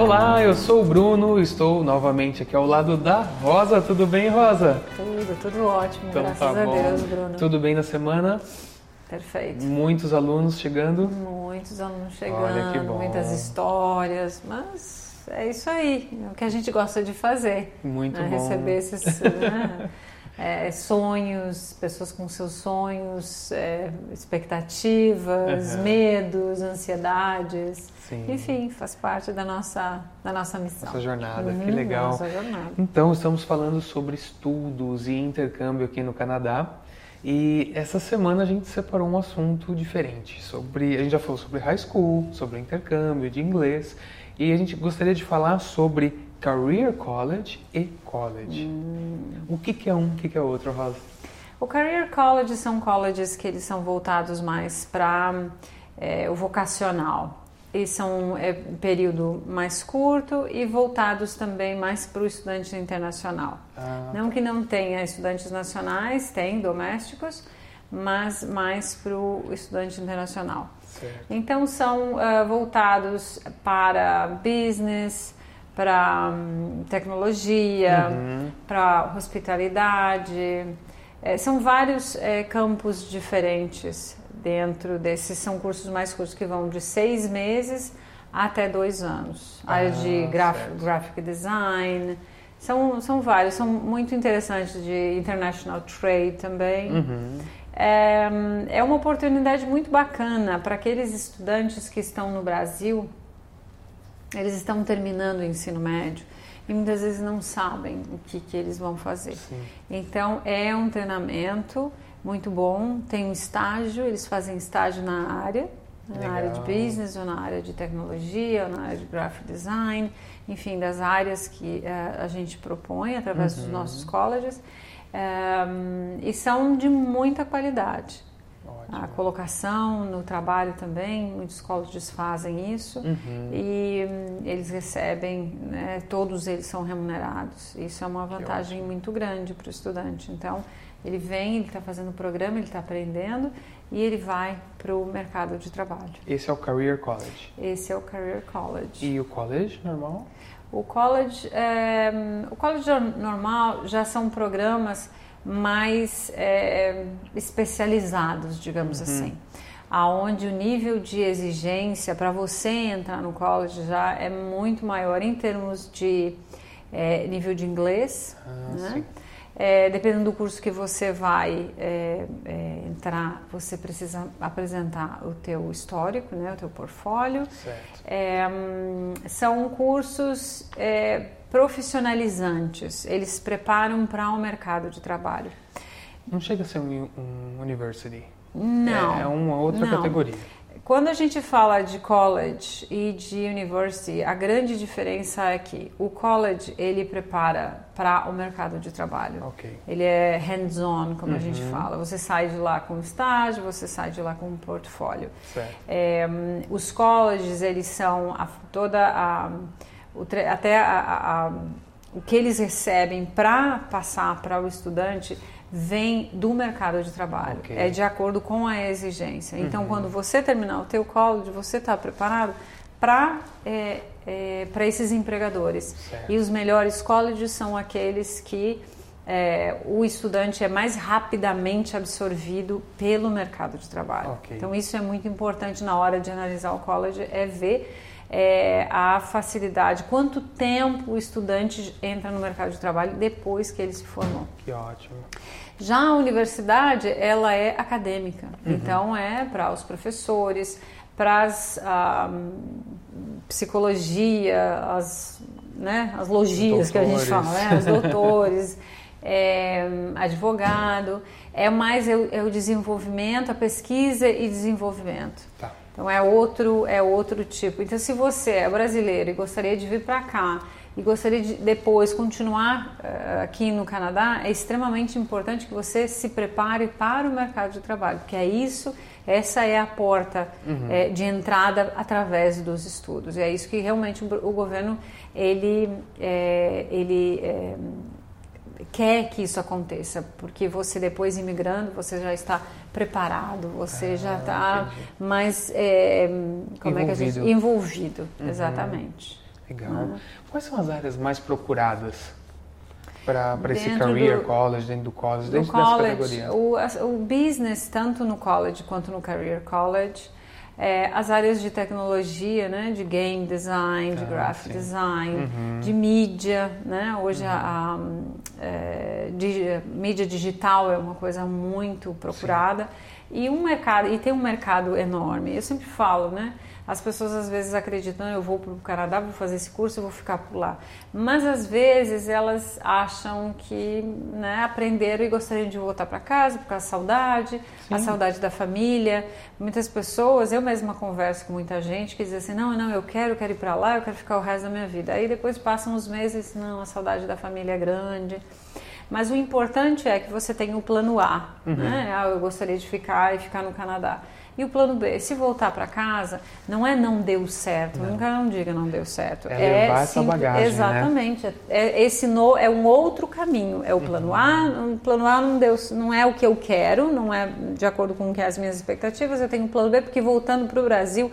Olá, eu sou o Bruno, estou novamente aqui ao lado da Rosa. Tudo bem, Rosa? Tudo, tudo ótimo, Então graças tá a. Deus, Bruno. Tudo bem na semana? Perfeito. Muitos alunos chegando? Muitos alunos chegando, Olha que bom. muitas histórias, mas é isso aí, é o que a gente gosta de fazer. Muito né? bom. Receber esses né? É, sonhos, pessoas com seus sonhos, é, expectativas, Aham. medos, ansiedades. Sim. Enfim, faz parte da nossa, da nossa missão. Nossa jornada, que Uhum, legal. Nossa jornada. Então, estamos falando sobre estudos e intercâmbio aqui no Canadá. E essa semana a gente separou um assunto diferente. Sobre, a gente já falou sobre high school, sobre intercâmbio de inglês. E a gente gostaria de falar sobre Career College e College. O que, que é um, o que, que é outro, Rosa? O Career College são colleges que eles são voltados mais para o vocacional. E são é, período mais curto e voltados também mais para o estudante internacional. Ah, Não que não tenha estudantes nacionais, tem domésticos, mas mais para o estudante internacional. certo. Então são ah, voltados para business, para hum, tecnologia, Uhum. para hospitalidade. Eh, são vários eh, campos diferentes dentro desses. São cursos mais curtos que vão de seis meses até dois anos. Ah, área de graf graphic design. São, são vários, são muito interessantes de international trade também. Uhum. É, é uma oportunidade muito bacana para aqueles estudantes que estão no Brasil. Eles estão terminando o ensino médio e muitas vezes não sabem o que, que eles vão fazer. Sim. Então é um treinamento muito bom. Tem um estágio, eles fazem estágio na área, né, na área de Legal. business ou na área de tecnologia ou na área de graphic design, enfim, das áreas que eh, a gente propõe através dos Uhum. nossos colleges. Eh, e são de muita qualidade. Ótimo. A colocação no trabalho também, muitos colleges fazem isso Uhum. e hum, eles recebem, né, todos eles são remunerados. Isso é uma vantagem muito grande para o estudante. Então, ele vem, ele está fazendo o programa, ele está aprendendo e ele vai para o mercado de trabalho. Esse é o Career College. Esse é o Career College. E o college normal? O college, é, o college normal já são programas mais é, especializados, digamos assim, aonde o nível de exigência para você entrar no college já é muito maior em termos de é, nível de inglês, Ah, né? É, dependendo do curso que você vai é, é, entrar, você precisa apresentar o teu histórico, né, o teu portfólio. Certo. É, hum, são cursos é, profissionalizantes, eles preparam para o mercado de trabalho. Não chega a ser um, um university. Não. É, é uma outra não. categoria. Quando a gente fala de college e de university, a grande diferença é que o college ele prepara para o mercado de trabalho. Ok. Ele é hands-on, como a gente fala. Você sai de lá com estágio, você sai de lá com um portfólio. Certo. É, os colleges, eles são a- toda a, até a- a- a- o que eles recebem para passar para o estudante vem do mercado de trabalho. Ok. É de acordo com a exigência. Então, quando você terminar o teu college, você está preparado para é, é, para esses empregadores. Certo. E os melhores colleges são aqueles que é, o estudante é mais rapidamente absorvido pelo mercado de trabalho. Ok. Então isso é muito importante na hora de analisar o college, é ver é, a facilidade, quanto tempo o estudante entra no mercado de trabalho depois que ele se formou. Que ótimo. Já a universidade, ela é acadêmica, então é para os professores, para as ah, psicologia, as, né, as logias que a gente fala, né, os doutores, é, advogado, é mais é o, é o desenvolvimento, a pesquisa e desenvolvimento. Tá. Então é outro, é outro tipo. Então se você é brasileiro e gostaria de vir para cá e gostaria de depois continuar eh, aqui no Canadá, é extremamente importante que você se prepare para o mercado de trabalho, porque é isso, essa é a porta eh, de entrada através dos estudos. E é isso que realmente o, o governo ele, eh, ele quer que isso aconteça, porque você depois imigrando, você já está preparado, você Ah, já está mais é, como é que a gente Envolvido. envolvido, exatamente. Legal. Uhum. Quais são as áreas mais procuradas para esse career do, college, dentro do college, dentro college, dessa categoria? O, o business, tanto no college quanto no career college, é, as áreas de tecnologia, né, de game design, de ah, graphic sim. design, uhum. de mídia, né, hoje uhum. a, a é, mídia digital é uma coisa muito procurada sim. e um mercado e tem um mercado enorme. Eu sempre falo, né, as pessoas às vezes acreditam, eu vou para o Canadá, vou fazer esse curso, eu vou ficar por lá. Mas às vezes elas acham que né, aprenderam e gostariam de voltar para casa por causa da saudade, Sim. a saudade da família. Muitas pessoas, eu mesma converso com muita gente que diz assim, não, não, eu quero, eu quero ir para lá, eu quero ficar o resto da minha vida. Aí depois passam os meses, não, a saudade da família é grande. Mas o importante é que você tenha o plano A, uhum. né? Ah, eu gostaria de ficar e ficar no Canadá. E o plano B, se voltar para casa, não é não deu certo, não. nunca não diga não deu certo. É, é levar essa bagagem, né? Exatamente. Né? É, esse no, é um outro caminho. É o plano uhum. A, o plano A não, deu, não é o que eu quero, não é de acordo com que as minhas expectativas. Eu tenho o plano B, porque voltando para o Brasil,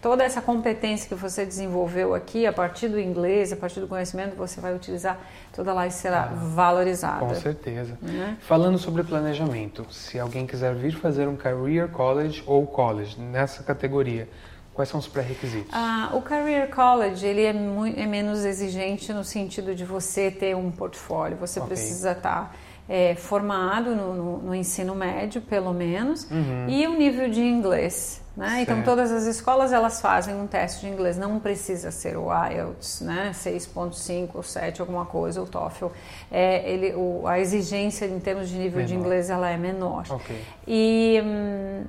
toda essa competência que você desenvolveu aqui, a partir do inglês, a partir do conhecimento, você vai utilizar toda lá e será ah, valorizada. Com certeza. Né? Falando sobre planejamento, se alguém quiser vir fazer um Career College ou College nessa categoria, quais são os pré-requisitos? Ah, o Career College ele é, muito, é, menos exigente no sentido de você ter um portfólio, você okay. precisa estar... Tá é, formado no, no, no, ensino médio, pelo menos, uhum. e o nível de inglês. Né? Então, todas as escolas elas fazem um teste de inglês, não precisa ser o IELTS, né? 6.5 ou 7, alguma coisa, o TOEFL. É, ele, o, a exigência em termos de nível menor. de inglês ela é menor. Okay. E hum,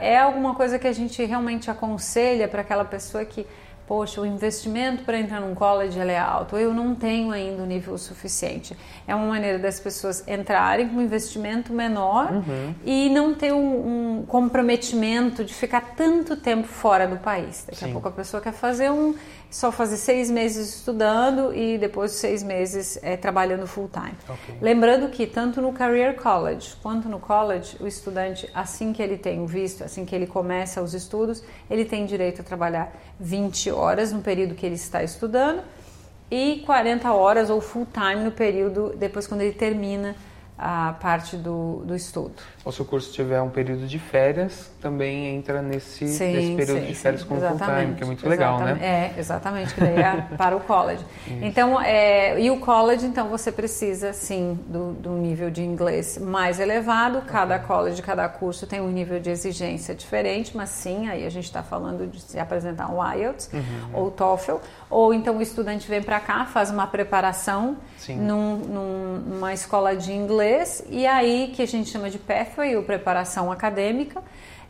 é alguma coisa que a gente realmente aconselha para aquela pessoa que poxa, o investimento para entrar num college é alto, eu não tenho ainda o nível suficiente. É uma maneira das pessoas entrarem com um investimento menor uhum. e não ter um, um, comprometimento de ficar tanto tempo fora do país. Daqui Sim. a pouco a pessoa quer fazer um só fazer seis meses estudando e depois seis meses é, trabalhando full time. Okay. Lembrando que tanto no Career College quanto no college, o estudante, assim que ele tem o visto, assim que ele começa os estudos, ele tem direito a trabalhar 20 horas no período que ele está estudando e 40 horas ou full time no período depois quando ele termina a parte do, do estudo. Ou se o curso tiver um período de férias, também entra nesse, sim, nesse período sim, de férias sim, com full time, que é muito legal, né? É, exatamente, que daí é para o college. então, é, e o college, então, você precisa, sim, do, do nível de inglês mais elevado. Cada college, cada curso tem um nível de exigência diferente, mas sim, aí a gente está falando de se apresentar um IELTS uhum. ou TOEFL, ou então o estudante vem para cá, faz uma preparação num, num, numa escola de inglês, e aí que a gente chama de pathway, ou preparação acadêmica,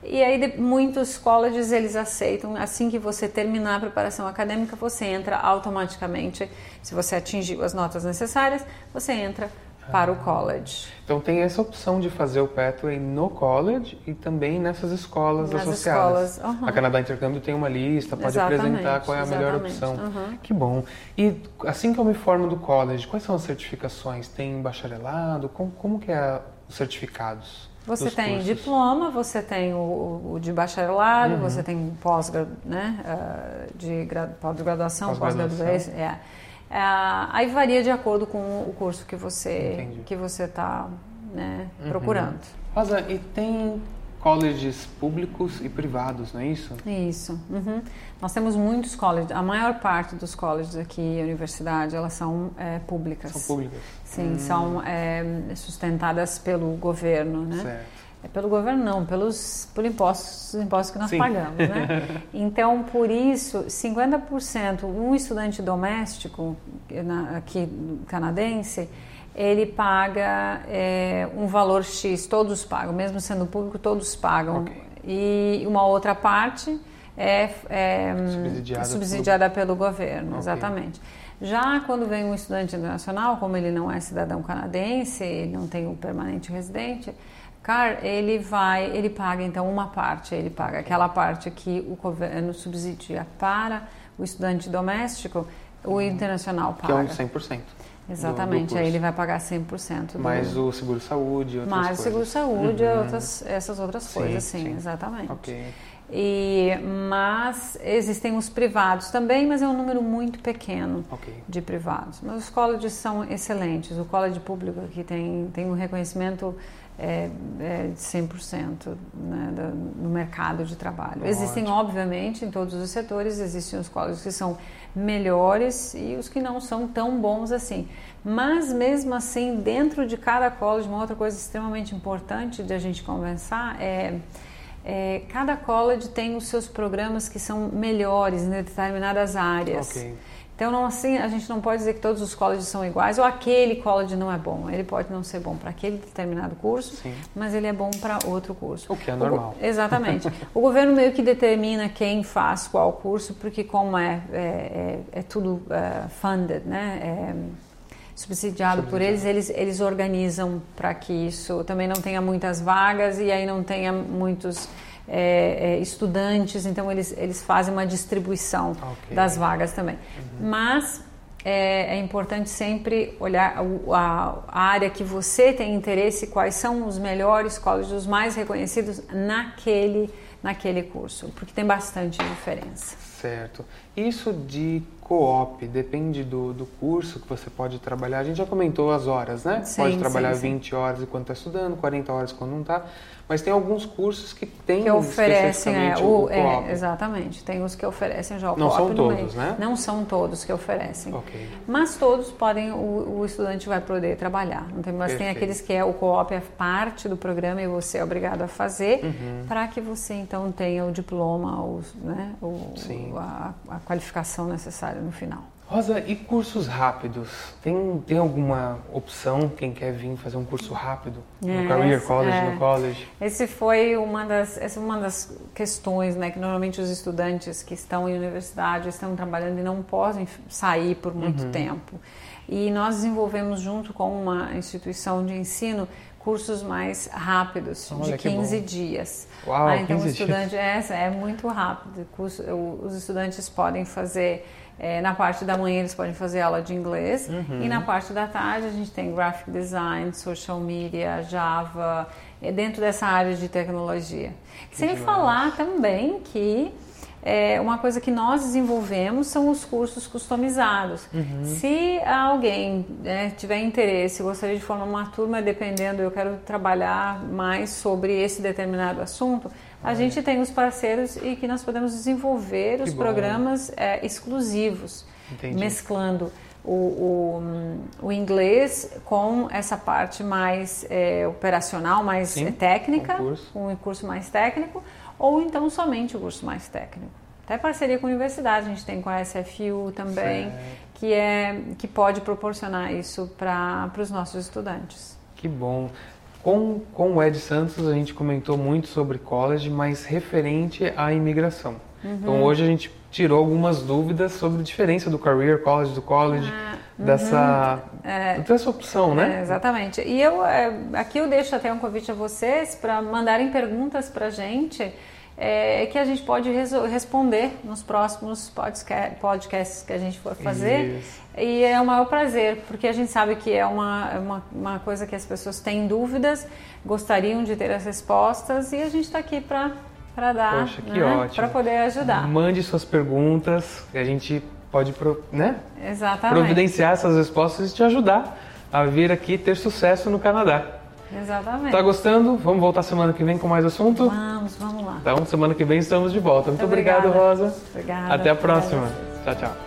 e aí muitos colleges eles aceitam, assim que você terminar a preparação acadêmica, você entra automaticamente, se você atingiu as notas necessárias, você entra para o college. Então tem essa opção de fazer o Pathway no college e também nessas escolas Nas associadas. Escolas, uhum. A Canadá Intercâmbio tem uma lista, pode exatamente, apresentar qual é a melhor opção. Uhum. Que bom. E assim que eu me formo do college, quais são as certificações? Tem bacharelado? Como, como que é os certificados? Você tem cursos? diploma, você tem o, o de bacharelado, uhum. você tem pós, né, uh, de pós-graduação, pós-graduação. Pós é. Aí varia de acordo com o curso que você que você está né, uhum. procurando. Rosa, e tem colleges públicos e privados, não é isso? Isso. Uhum. Nós temos muitos colleges. A maior parte dos colleges aqui, universidade, elas são é, públicas. São públicas. Sim, hum. são é, sustentadas pelo governo, né? Certo. É pelo governo não, pelos por impostos, impostos que nós Sim. pagamos, né? Então, por isso, 50% um estudante doméstico aqui canadense, ele paga é, um valor X, todos pagam, mesmo sendo público, todos pagam. Okay. E uma outra parte é, é subsidiada, subsidiada pelo... pelo, governo, okay. exatamente. Já quando vem um estudante internacional, como ele não é cidadão canadense, não tem o um permanente residente, car, ele vai, ele paga então uma parte, ele paga aquela parte que o governo subsidia para o estudante doméstico, o internacional paga. Que é um 100%. Exatamente, do, do aí ele vai pagar 100% do... Mais o seguro-saúde outras Mais coisas. o seguro-saúde e outras, essas outras Sim, coisas, sim, sim. exatamente. Ok. E, mas existem os privados também, mas é um número muito pequeno Ok. de privados. Mas os colleges são excelentes. O college público aqui tem, tem um reconhecimento é, é, de 100% né, da- no mercado de trabalho. Existem, Ótimo. obviamente, em todos os setores, existem os colleges que são melhores e os que não são tão bons assim. Mas, mesmo assim, dentro de cada college, uma outra coisa extremamente importante de a gente conversar é é, cada college tem os seus programas que são melhores em determinadas áreas. Ok. Então, não, assim, a gente não pode dizer que todos os colleges são iguais ou aquele college não é bom. Ele pode não ser bom para aquele determinado curso, Sim. mas ele é bom para outro curso. O que é normal. exatamente. o governo meio que determina quem faz qual curso, porque como é, é, é- é tudo é, funded, né? É, subsidiado por eles, eles, eles organizam para que isso também não tenha muitas vagas e aí não tenha muitos é, é, estudantes, então eles, eles fazem uma distribuição Ok. das vagas também. Mas é, é importante sempre olhar a, a área que você tem interesse, quais são os melhores colleges, os mais reconhecidos naquele, naquele curso, porque tem bastante diferença. Certo. Isso de co-op depende do, do curso que você pode trabalhar. A gente já comentou as horas, né? Sim, pode trabalhar sim, sim. 20 horas enquanto está estudando, 40 horas quando não está. Mas tem alguns cursos que têm que oferecem é, o, o co-op. é, exatamente tem os que oferecem já o Não co-op são todos, né? não são todos que oferecem Ok. mas todos podem o, o estudante vai poder trabalhar não tem mas tem Perfeito. aqueles que é o co-op é parte do programa e você é obrigado a fazer Uhum. para que você então tenha o diploma o, né, o, Sim. a, a qualificação necessária no final Rosa, e cursos rápidos? Tem, tem alguma opção quem quer vir fazer um curso rápido? No É, Career College, é. no college? Esse foi uma das, essa é uma das questões, né, que normalmente os estudantes que estão em universidade estão trabalhando e não podem sair por muito Uhum. tempo. E nós desenvolvemos junto com uma instituição de ensino cursos mais rápidos, Olha, de que 15 bom. dias. Uau, Ah, então o 15 dias. estudante é, é muito rápido. Curso- os estudantes podem fazer é, na parte da manhã eles podem fazer aula de inglês Uhum. e na parte da tarde a gente tem graphic design, social media, Java, é dentro dessa área de tecnologia. Sem demais. falar também que é, uma coisa que nós desenvolvemos são os cursos customizados. Uhum. Se alguém né, tiver interesse, gostaria de formar uma turma, dependendo, eu quero trabalhar mais sobre esse determinado assunto, a gente tem os parceiros e que nós podemos desenvolver os bom. programas é, exclusivos, Entendi. mesclando o, o, o inglês com essa parte mais é, operacional, mais Sim, técnica, um curso. um curso mais técnico, ou então somente o curso mais técnico. Até parceria com a universidade, a gente tem com a SFU também, Certo. que, é, que pode proporcionar isso para os nossos estudantes. Que bom. Com, com o Ed Santos a gente comentou muito sobre college, mas referente à imigração. Uhum. Então hoje a gente tirou algumas dúvidas sobre a diferença do career college, do college, Ah, dessa, É. dessa opção, É, né? exatamente. E eu é, aqui eu deixo até um convite a vocês para mandarem perguntas para a gente é, que a gente pode responder nos próximos podca- podcasts que a gente for fazer. Isso. E é o maior prazer, porque a gente sabe que é uma, é uma, uma coisa que as pessoas têm dúvidas, gostariam de ter as respostas e a gente está aqui para dar, Poxa, que ótimo. para poder ajudar. Mande suas perguntas, a gente pode né, providenciar essas respostas e te ajudar a vir aqui ter sucesso no Canadá. Exatamente. Tá gostando? Vamos voltar semana que vem com mais assunto? Vamos, vamos lá. Então, semana que vem estamos de volta. Muito, Muito obrigado, obrigada. Rosa. Obrigada. Até a próxima. Tchau, tchau.